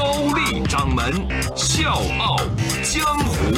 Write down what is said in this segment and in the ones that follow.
高丽掌门笑傲江湖，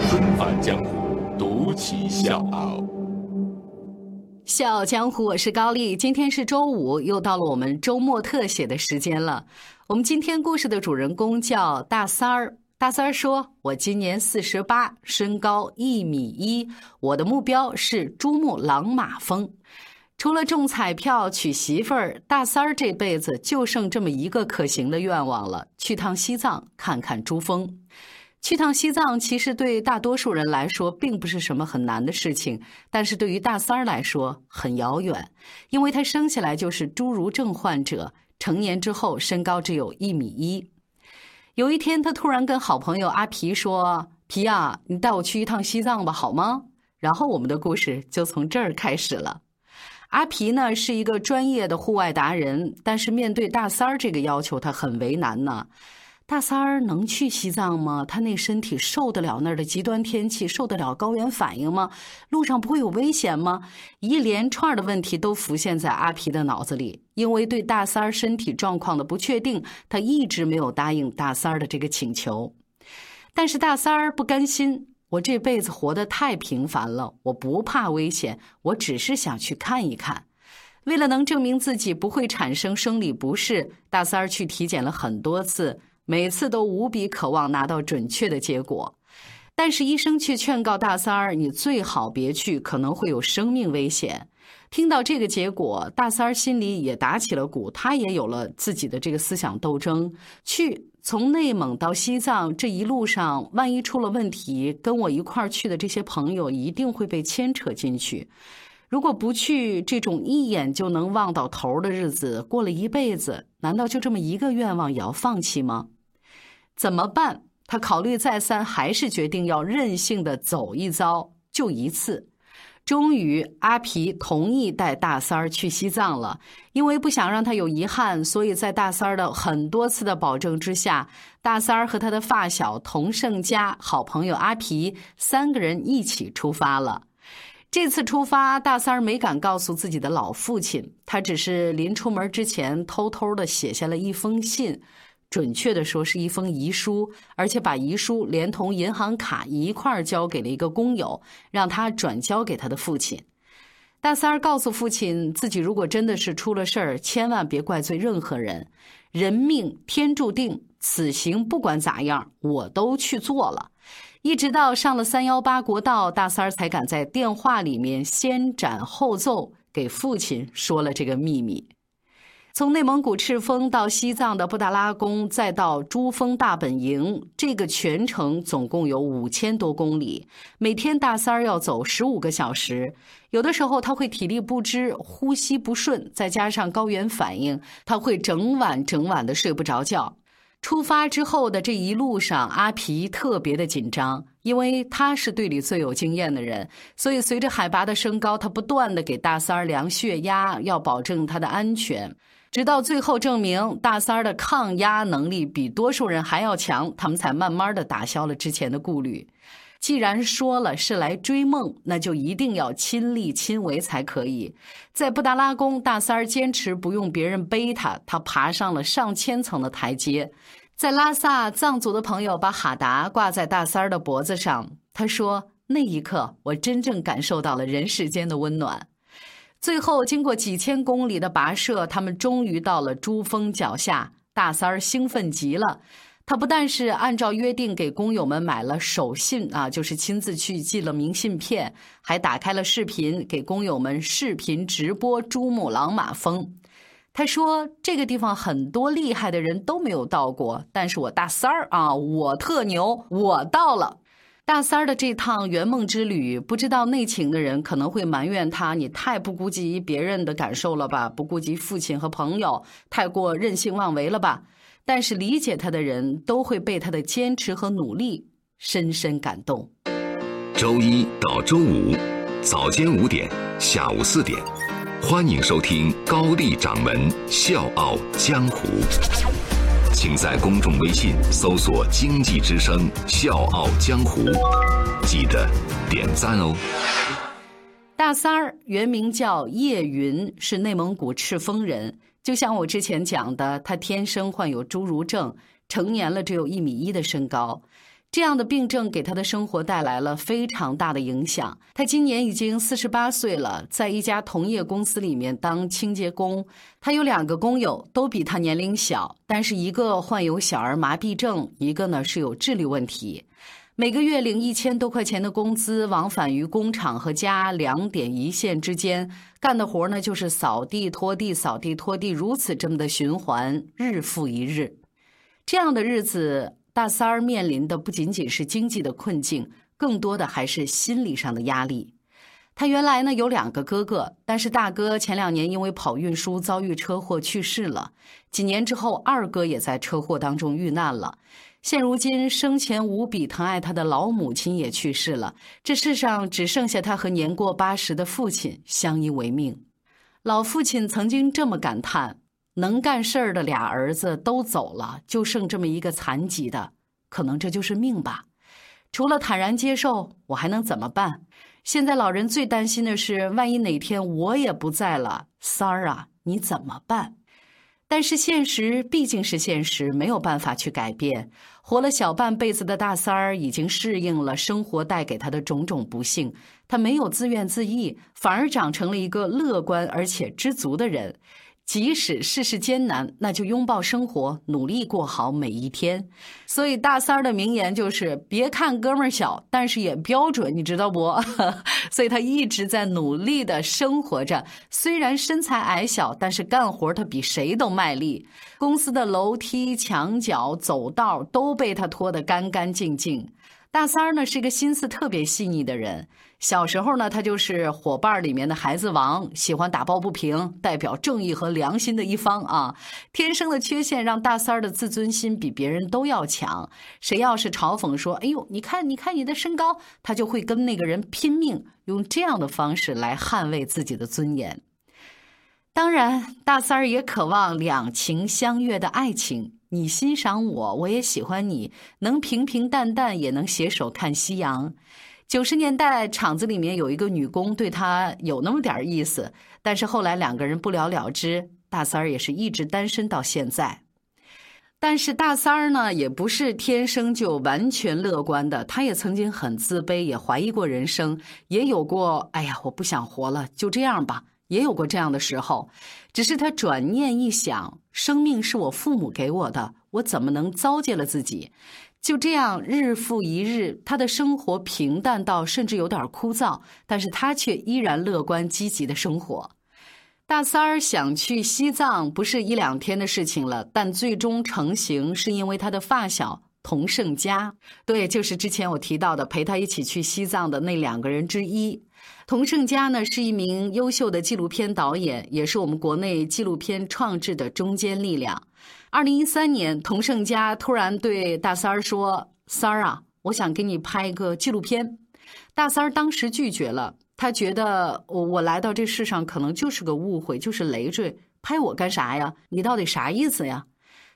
重返江湖，独骑笑傲。笑傲江湖，我是高丽。今天是周五，又到了我们周末特写的时间了。我们今天故事的主人公叫大三儿。大三儿说：“我今年四十八，身高一米一，我的目标是珠穆朗玛峰。除了中彩票娶媳妇儿，大三儿这辈子就剩这么一个可行的愿望了：去趟西藏看看珠峰。去趟西藏，其实对大多数人来说并不是什么很难的事情，但是对于大三儿来说很遥远，因为他生下来就是侏儒症患者，成年之后身高只有一米一。”有一天，他突然跟好朋友阿皮说：“皮呀，你带我去一趟西藏吧，好吗？”然后我们的故事就从这儿开始了。阿皮呢是一个专业的户外达人，但是面对大三儿这个要求，他很为难呢。大三儿能去西藏吗？他那身体受得了那儿的极端天气，受得了高原反应吗？路上不会有危险吗？一连串的问题都浮现在阿皮的脑子里。因为对大三儿身体状况的不确定，他一直没有答应大三儿的这个请求。但是大三儿不甘心，我这辈子活得太平凡了，我不怕危险，我只是想去看一看。为了能证明自己不会产生生理不适，大三儿去体检了很多次。每次都无比渴望拿到准确的结果，但是医生却劝告大三儿：“你最好别去，可能会有生命危险。”听到这个结果，大三儿心里也打起了鼓，他也有了自己的这个思想斗争。去从内蒙到西藏这一路上，万一出了问题，跟我一块儿去的这些朋友一定会被牵扯进去。如果不去，这种一眼就能望到头的日子，过了一辈子，难道就这么一个愿望也要放弃吗？怎么办？他考虑再三，还是决定要任性的走一遭，就一次。终于，阿皮同意带大三儿去西藏了。因为不想让他有遗憾，所以在大三儿的很多次的保证之下，大三儿和他的发小童胜佳、好朋友阿皮三个人一起出发了。这次出发，大三儿没敢告诉自己的老父亲，他只是临出门之前偷偷的写下了一封信。准确的说，是一封遗书，而且把遗书连同银行卡一块儿交给了一个工友，让他转交给他的父亲。大三儿告诉父亲，自己如果真的是出了事儿，千万别怪罪任何人，人命天注定，此行不管咋样，我都去做了。一直到上了三幺八国道，大三儿才敢在电话里面先斩后奏，给父亲说了这个秘密。从内蒙古赤峰到西藏的布达拉宫，再到珠峰大本营，这个全程总共有五千多公里。每天大三儿要走十五个小时，有的时候他会体力不支、呼吸不顺，再加上高原反应，他会整晚整晚的睡不着觉。出发之后的这一路上，阿皮特别的紧张，因为他是队里最有经验的人，所以随着海拔的升高，他不断的给大三儿量血压，要保证他的安全。直到最后证明大三儿的抗压能力比多数人还要强，他们才慢慢的打消了之前的顾虑。既然说了是来追梦，那就一定要亲力亲为才可以。在布达拉宫，大三儿坚持不用别人背他，他爬上了上千层的台阶。在拉萨，藏族的朋友把哈达挂在大三儿的脖子上，他说：“那一刻，我真正感受到了人世间的温暖。”最后，经过几千公里的跋涉，他们终于到了珠峰脚下。大三儿兴奋极了，他不但是按照约定给工友们买了手信啊，就是亲自去寄了明信片，还打开了视频给工友们视频直播珠穆朗玛峰。他说：“这个地方很多厉害的人都没有到过，但是我大三儿啊，我特牛，我到了。”大三儿的这趟圆梦之旅，不知道内情的人可能会埋怨他：你太不顾及别人的感受了吧？不顾及父亲和朋友，太过任性妄为了吧？但是理解他的人都会被他的坚持和努力深深感动。周一到周五早间五点，下午四点，欢迎收听高丽掌门笑傲江湖。请在公众微信搜索“经济之声笑傲江湖”，记得点赞哦。大三儿原名叫叶云，是内蒙古赤峰人。就像我之前讲的，他天生患有侏儒症，成年了只有一米一的身高。这样的病症给他的生活带来了非常大的影响。他今年已经四十八岁了，在一家同业公司里面当清洁工。他有两个工友，都比他年龄小，但是一个患有小儿麻痹症，一个呢是有智力问题。每个月领一千多块钱的工资，往返于工厂和家两点一线之间，干的活呢就是扫地、拖地、扫地、拖地，如此这么的循环，日复一日。这样的日子。大三儿面临的不仅仅是经济的困境，更多的还是心理上的压力。他原来呢有两个哥哥，但是大哥前两年因为跑运输遭遇车祸去世了。几年之后，二哥也在车祸当中遇难了。现如今，生前无比疼爱他的老母亲也去世了。这世上只剩下他和年过八十的父亲相依为命。老父亲曾经这么感叹。能干事儿的俩儿子都走了，就剩这么一个残疾的，可能这就是命吧。除了坦然接受，我还能怎么办？现在老人最担心的是，万一哪天我也不在了，三儿啊，你怎么办？但是现实毕竟是现实，没有办法去改变。活了小半辈子的大三儿已经适应了生活带给他的种种不幸，他没有自怨自艾，反而长成了一个乐观而且知足的人。即使世事艰难，那就拥抱生活，努力过好每一天。所以大三儿的名言就是：别看哥们儿小，但是也标准，你知道不？所以他一直在努力的生活着。虽然身材矮小，但是干活他比谁都卖力。公司的楼梯、墙角、走道都被他拖得干干净净。大三儿呢是一个心思特别细腻的人。小时候呢，他就是伙伴里面的孩子王，喜欢打抱不平，代表正义和良心的一方啊。天生的缺陷让大三儿的自尊心比别人都要强。谁要是嘲讽说：“哎呦，你看，你看你的身高”，他就会跟那个人拼命，用这样的方式来捍卫自己的尊严。当然，大三儿也渴望两情相悦的爱情。你欣赏我，我也喜欢你，能平平淡淡，也能携手看夕阳。九十年代，厂子里面有一个女工对他有那么点意思，但是后来两个人不了了之。大三儿也是一直单身到现在。但是大三儿呢，也不是天生就完全乐观的，他也曾经很自卑，也怀疑过人生，也有过“哎呀，我不想活了，就这样吧”，也有过这样的时候。只是他转念一想，生命是我父母给我的，我怎么能糟践了自己？就这样，日复一日，他的生活平淡到甚至有点枯燥，但是他却依然乐观积极的生活。大三儿想去西藏，不是一两天的事情了，但最终成型是因为他的发小童胜佳，对，就是之前我提到的陪他一起去西藏的那两个人之一。童胜佳呢，是一名优秀的纪录片导演，也是我们国内纪录片创制的中坚力量。二零一三年，童胜佳突然对大三儿说：“三儿啊，我想给你拍一个纪录片。”大三儿当时拒绝了，他觉得我我来到这世上可能就是个误会，就是累赘，拍我干啥呀？你到底啥意思呀？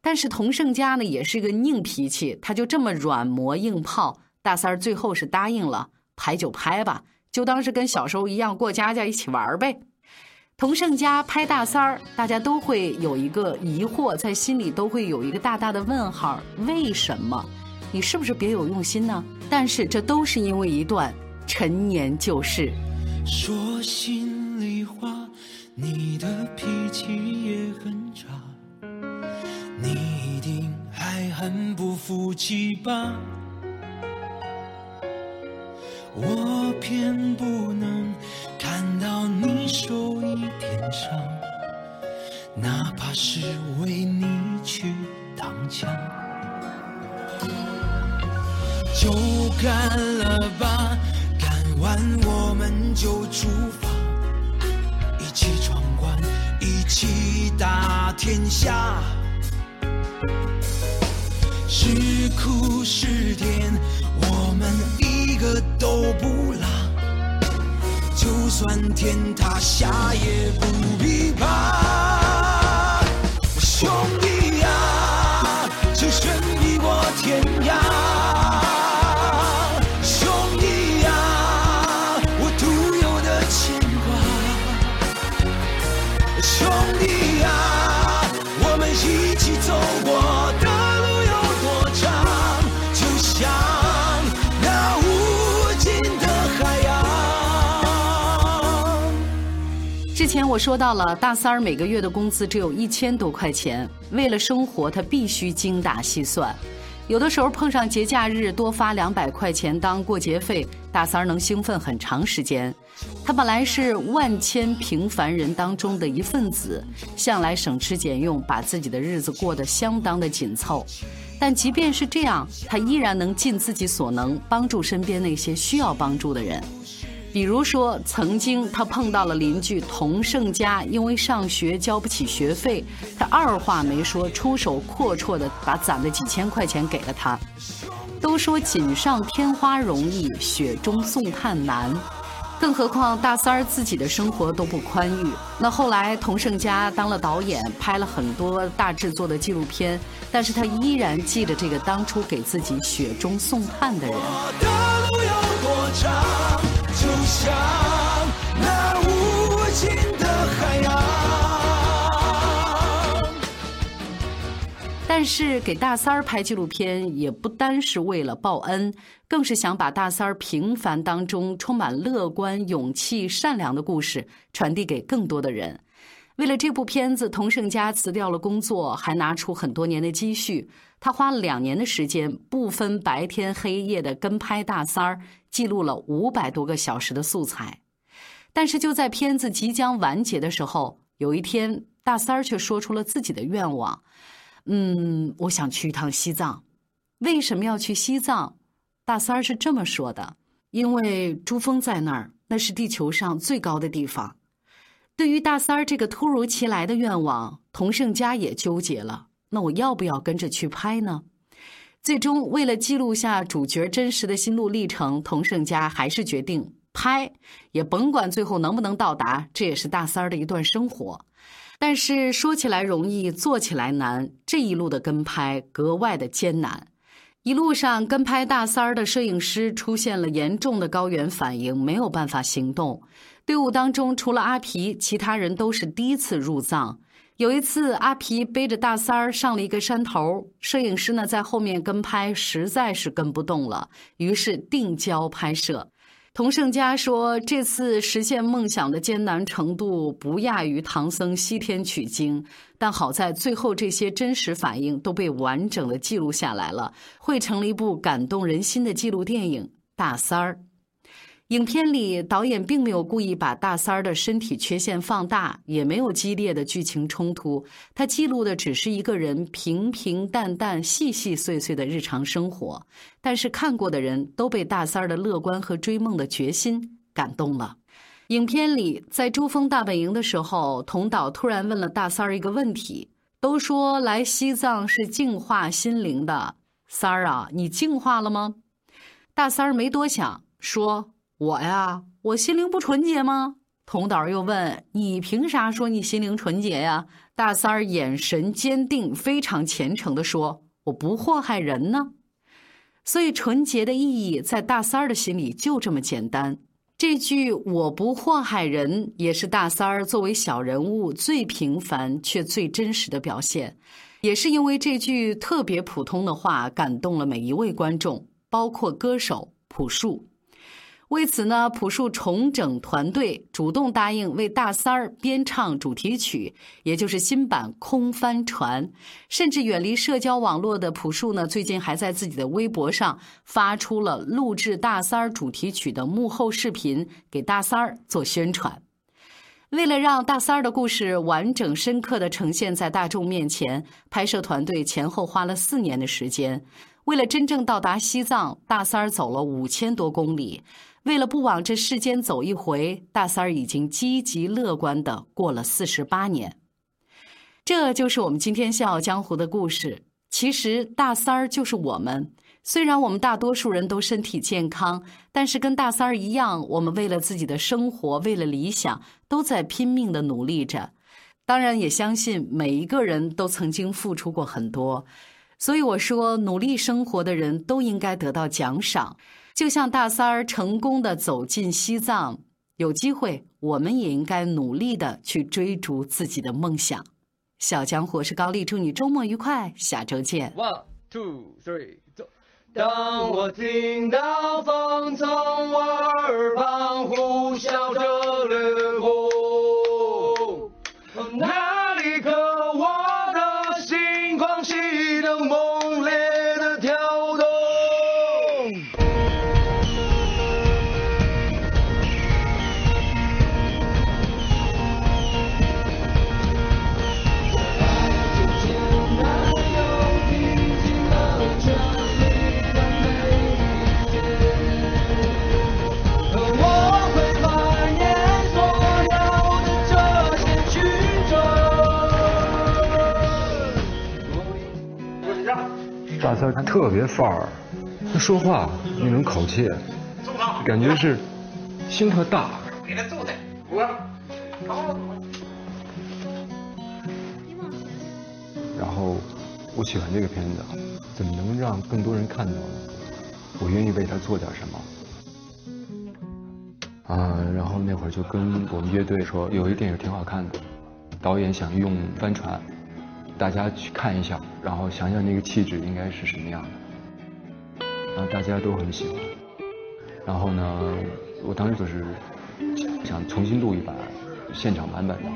但是童胜佳呢，也是一个硬脾气，他就这么软磨硬泡，大三儿最后是答应了，拍就拍吧，就当是跟小时候一样过家家一起玩呗。童胜家拍大三儿，大家都会有一个疑惑，在心里都会有一个大大的问号：为什么？你是不是别有用心呢？但是这都是因为一段陈年旧事。说心里话，你的脾气也很差，你一定还很不服气吧？我偏不能看到你受一点伤，哪怕是为你去挡枪，就干了吧，干完我们就出发，一起闯关，一起打天下。是苦是甜，就算天塌下也不必怕，我说到了，大三儿每个月的工资只有一千多块钱，为了生活，他必须精打细算。有的时候碰上节假日，多发两百块钱当过节费，大三儿能兴奋很长时间。他本来是万千平凡人当中的一份子，向来省吃俭用，把自己的日子过得相当的紧凑。但即便是这样，他依然能尽自己所能帮助身边那些需要帮助的人。比如说，曾经他碰到了邻居童胜家，因为上学交不起学费，他二话没说，出手阔绰的把攒的几千块钱给了他。都说锦上添花容易，雪中送炭难，更何况大三儿自己的生活都不宽裕。那后来童胜家当了导演，拍了很多大制作的纪录片，但是他依然记得这个当初给自己雪中送炭的人。我的路有多长，向那无尽的海洋。但是给大三儿拍纪录片，也不单是为了报恩，更是想把大三儿平凡当中充满乐观、勇气、善良的故事传递给更多的人。为了这部片子，童胜家辞掉了工作，还拿出很多年的积蓄。他花了两年的时间，不分白天黑夜的跟拍大三儿，记录了五百多个小时的素材。但是就在片子即将完结的时候，有一天，大三儿却说出了自己的愿望。嗯，我想去一趟西藏。为什么要去西藏？大三儿是这么说的：因为珠峰在那儿，那是地球上最高的地方。对于大三儿这个突如其来的愿望，童胜家也纠结了。那我要不要跟着去拍呢？最终，为了记录下主角真实的心路历程，童胜家还是决定拍，也甭管最后能不能到达，这也是大三儿的一段生活。但是说起来容易，做起来难。这一路的跟拍格外的艰难。一路上跟拍大三儿的摄影师出现了严重的高原反应，没有办法行动。队伍当中除了阿皮，其他人都是第一次入藏。有一次，阿皮背着大三儿上了一个山头，摄影师呢在后面跟拍，实在是跟不动了，于是定焦拍摄。童胜家说：“这次实现梦想的艰难程度不亚于唐僧西天取经，但好在最后这些真实反应都被完整的记录下来了，汇成了一部感动人心的纪录电影《大三儿》。影片里，导演并没有故意把大三儿的身体缺陷放大，也没有激烈的剧情冲突，他记录的只是一个人平平淡淡、细细碎碎的日常生活。但是看过的人都被大三儿的乐观和追梦的决心感动了。影片里，在珠峰大本营的时候，童导突然问了大三儿一个问题：“都说来西藏是净化心灵的，三儿啊，你净化了吗？”大三儿没多想，说。我呀，我心灵不纯洁吗？童导又问：“你凭啥说你心灵纯洁呀？”大三儿眼神坚定，非常虔诚地说：“我不祸害人呢。”所以，纯洁的意义在大三儿的心里就这么简单。这句“我不祸害人”也是大三儿作为小人物最平凡却最真实的表现。也是因为这句特别普通的话，感动了每一位观众，包括歌手朴树。为此呢，朴树重整团队，主动答应为大三儿编唱主题曲，也就是新版《空帆船》。甚至远离社交网络的朴树呢，最近还在自己的微博上发出了录制大三儿主题曲的幕后视频，给大三儿做宣传。为了让大三儿的故事完整深刻地呈现在大众面前，拍摄团队前后花了四年的时间。为了真正到达西藏，大三儿走了五千多公里。为了不往这世间走一回，大三儿已经积极乐观的过了四十八年。这就是我们今天《笑傲江湖》的故事。其实大三儿就是我们。虽然我们大多数人都身体健康，但是跟大三儿一样，我们为了自己的生活，为了理想，都在拼命的努力着。当然，也相信每一个人都曾经付出过很多。所以我说，努力生活的人都应该得到奖赏。就像大三儿成功的走进西藏，有机会，我们也应该努力的去追逐自己的梦想。小江湖是高丽，祝你周末愉快，下周见。One, two, three, 走。当我听到风从我耳旁呼啸着掠过，他特别范儿，他说话那种口气，感觉是心特大。给他揍他！我然后我喜欢这个片子，怎么能让更多人看到呢？我愿意为他做点什么。啊，然后那会儿就跟我们乐队说，有一电影挺好看的，导演想用帆船，大家去看一下，然后想想那个气质应该是什么样的，然后大家都很喜欢。然后呢，我当时就是想重新录一版现场版本的。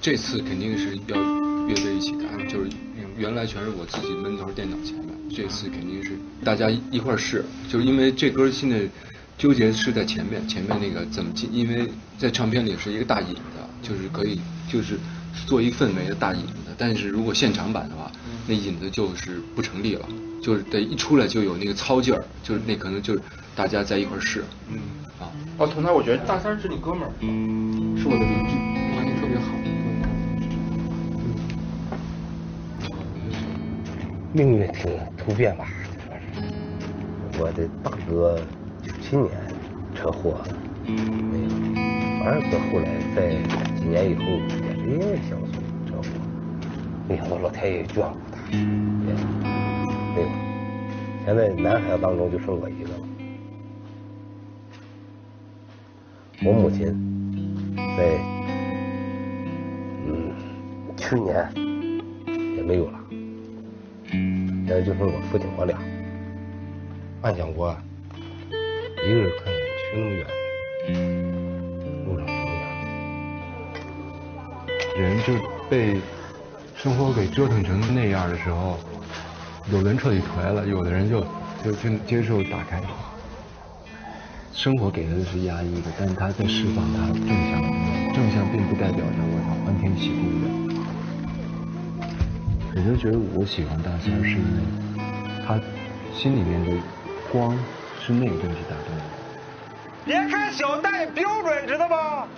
这次肯定是要乐队一起干，就是原来全是我自己闷头电脑前面，这次肯定是大家一块试，就是因为这歌现在纠结是在前面，前面那个怎么进，因为在唱片里是一个大引子，就是可以就是做一氛围的大引子，但是如果现场版的话，那引子就是不成立了，就是得一出来就有那个操劲儿，就是那可能就是大家在一块儿试，嗯，啊，哦，同台，我觉得大三是你哥们儿，是我的邻居，关系特别好。命运挺突变吧。我的大哥九七年车祸了，没有。二哥后来在几年以后也是因为小苏车祸，没想到老天爷眷顾他，也没有。现在男孩子当中就剩我一个了。我母亲在嗯去年也没有了。现在就剩我父亲我俩。幻想过，一个人看看去那么远，人就被生活给折腾成那样的时候，有的人彻底颓了，有的人就就就接受打开。生活给他的是压抑的，但他在释放他正向的，正向并不代表着我要欢天喜地的。我就觉得我喜欢大仙，是因为他心里面的光是那个东西打动我。别看小戴标准，知道吧？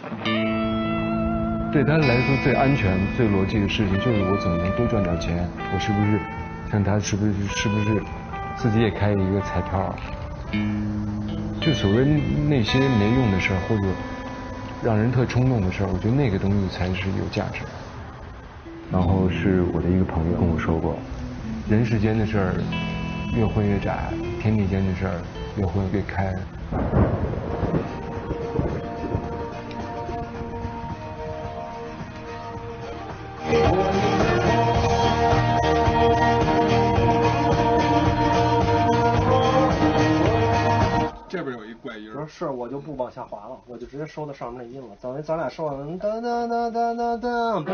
对他来说最安全、最逻辑的事情就是我怎么能多赚点钱？我是不是像他是不是是不是自己也开一个彩票？就所谓那些没用的事儿，或者让人特冲动的事儿，我觉得那个东西才是有价值的。然后是我的一个朋友跟我说过，人世间的事儿越混越窄，天地间的事儿越混越开。边有一怪音儿，是，我就不往下滑了，我就直接收到上面那音了。等于咱俩说完，噔噔噔噔噔噔。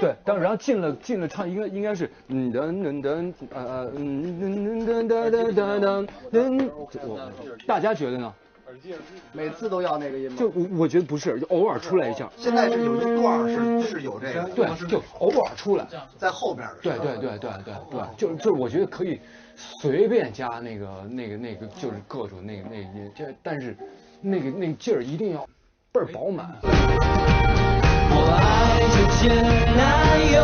对，当然后进了进了唱应该应该是嗯噔噔噔呃嗯噔噔噔噔噔噔噔，我大家觉得呢？每次都要那个音吗？就我我觉得不是，就偶尔出来一下。现在是有一段是是有这个，对，就偶尔出来。在后边的。对对对对对对，就就是我觉得可以随便加那个那个那个，就是各种那个那个音，这但是那个那个劲儿一定要倍儿饱满。我爱就简单又